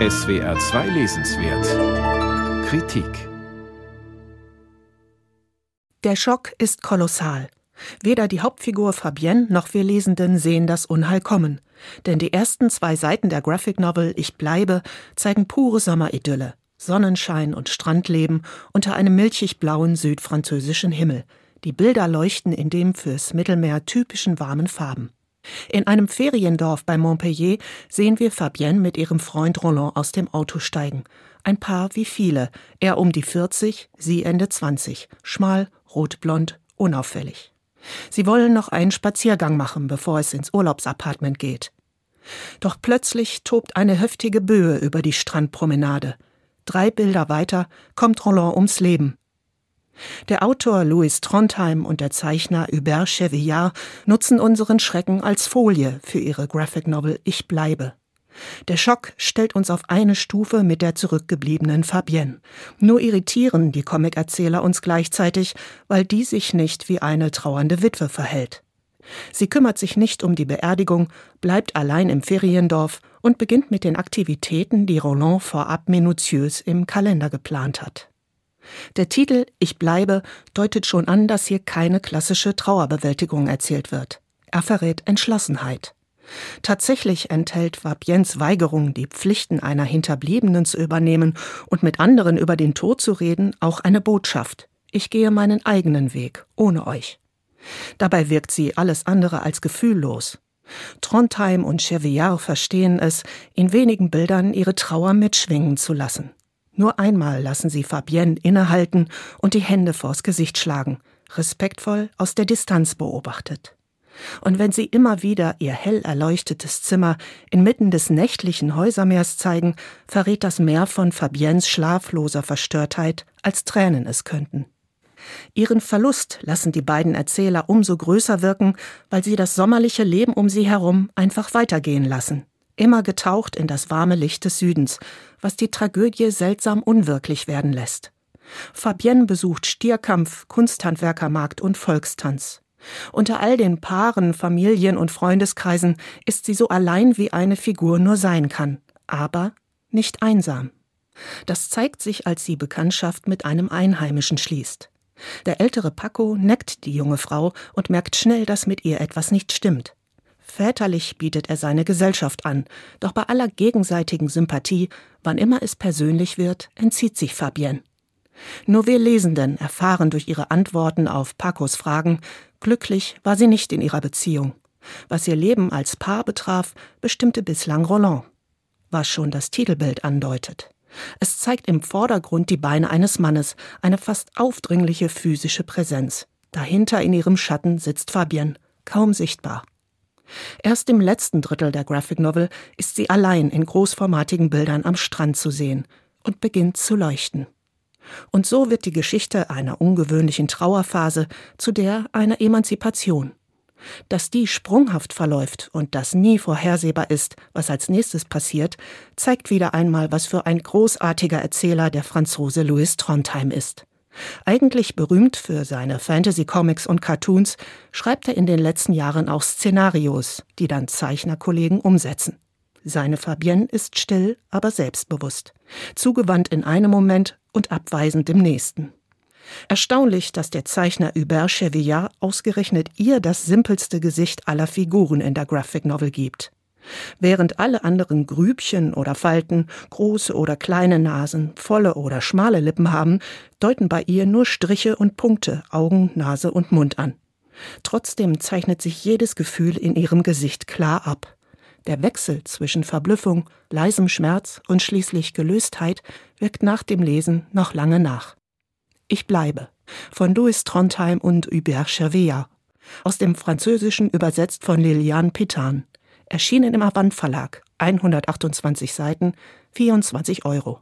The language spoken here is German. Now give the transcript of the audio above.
SWR 2 Lesenswert Kritik Der Schock ist kolossal. Weder die Hauptfigur Fabienne noch wir Lesenden sehen das Unheil kommen. Denn die ersten zwei Seiten der Graphic Novel Ich bleibe zeigen pure Sommeridylle. Sonnenschein und Strandleben unter einem milchig-blauen südfranzösischen Himmel. Die Bilder leuchten in dem fürs Mittelmeer typischen warmen Farben. In einem Feriendorf bei Montpellier sehen wir Fabienne mit ihrem Freund Roland aus dem Auto steigen. Ein Paar wie viele, er um die 40, sie Ende 20, schmal, rotblond, unauffällig. Sie wollen noch einen Spaziergang machen, bevor es ins Urlaubsapartment geht. Doch plötzlich tobt eine heftige Böe über die Strandpromenade. Drei Bilder weiter kommt Roland ums Leben. Der Autor Louis Trondheim und der Zeichner Hubert Chevillard nutzen unseren Schrecken als Folie für ihre Graphic Novel Ich bleibe. Der Schock stellt uns auf eine Stufe mit der zurückgebliebenen Fabienne. Nur irritieren die Comicerzähler uns gleichzeitig, weil die sich nicht wie eine trauernde Witwe verhält. Sie kümmert sich nicht um die Beerdigung, bleibt allein im Feriendorf und beginnt mit den Aktivitäten, die Roland vorab minutiös im Kalender geplant hat. Der Titel Ich bleibe deutet schon an, dass hier keine klassische Trauerbewältigung erzählt wird. Er verrät Entschlossenheit. Tatsächlich enthält Fabiens Weigerung, die Pflichten einer Hinterbliebenen zu übernehmen und mit anderen über den Tod zu reden, auch eine Botschaft. Ich gehe meinen eigenen Weg, ohne euch. Dabei wirkt sie alles andere als gefühllos. Trondheim und Chevillard verstehen es, in wenigen Bildern ihre Trauer mitschwingen zu lassen. Nur einmal lassen sie Fabienne innehalten und die Hände vors Gesicht schlagen, respektvoll aus der Distanz beobachtet. Und wenn sie immer wieder ihr hell erleuchtetes Zimmer inmitten des nächtlichen Häusermeers zeigen, verrät das Meer von Fabiennes schlafloser Verstörtheit, als Tränen es könnten. Ihren Verlust lassen die beiden Erzähler umso größer wirken, weil sie das sommerliche Leben um sie herum einfach weitergehen lassen immer getaucht in das warme Licht des Südens, was die Tragödie seltsam unwirklich werden lässt. Fabienne besucht Stierkampf, Kunsthandwerkermarkt und Volkstanz. Unter all den Paaren, Familien und Freundeskreisen ist sie so allein, wie eine Figur nur sein kann, aber nicht einsam. Das zeigt sich, als sie Bekanntschaft mit einem Einheimischen schließt. Der ältere Paco neckt die junge Frau und merkt schnell, dass mit ihr etwas nicht stimmt. Väterlich bietet er seine Gesellschaft an, doch bei aller gegenseitigen Sympathie, wann immer es persönlich wird, entzieht sich Fabienne. Nur wir Lesenden erfahren durch ihre Antworten auf Pacos Fragen, glücklich war sie nicht in ihrer Beziehung. Was ihr Leben als Paar betraf, bestimmte bislang Roland. Was schon das Titelbild andeutet. Es zeigt im Vordergrund die Beine eines Mannes, eine fast aufdringliche physische Präsenz. Dahinter in ihrem Schatten sitzt Fabienne, kaum sichtbar. Erst im letzten Drittel der Graphic Novel ist sie allein in großformatigen Bildern am Strand zu sehen und beginnt zu leuchten. Und so wird die Geschichte einer ungewöhnlichen Trauerphase zu der einer Emanzipation. Dass die sprunghaft verläuft und dass nie vorhersehbar ist, was als nächstes passiert, zeigt wieder einmal, was für ein großartiger Erzähler der Franzose Louis Trondheim ist. Eigentlich berühmt für seine Fantasy-Comics und Cartoons, schreibt er in den letzten Jahren auch Szenarios, die dann Zeichnerkollegen umsetzen. Seine Fabienne ist still, aber selbstbewusst, zugewandt in einem Moment und abweisend im nächsten. Erstaunlich, dass der Zeichner Hubert Chevillard ausgerechnet ihr das simpelste Gesicht aller Figuren in der Graphic Novel gibt. Während alle anderen Grübchen oder Falten, große oder kleine Nasen, volle oder schmale Lippen haben, deuten bei ihr nur Striche und Punkte, Augen, Nase und Mund an. Trotzdem zeichnet sich jedes Gefühl in ihrem Gesicht klar ab. Der Wechsel zwischen Verblüffung, leisem Schmerz und schließlich Gelöstheit wirkt nach dem Lesen noch lange nach. Ich bleibe von Louis Trondheim und Hubert Chervea aus dem Französischen übersetzt von Liliane Pitan erschienen im Avant Verlag, 128 Seiten, 24 Euro.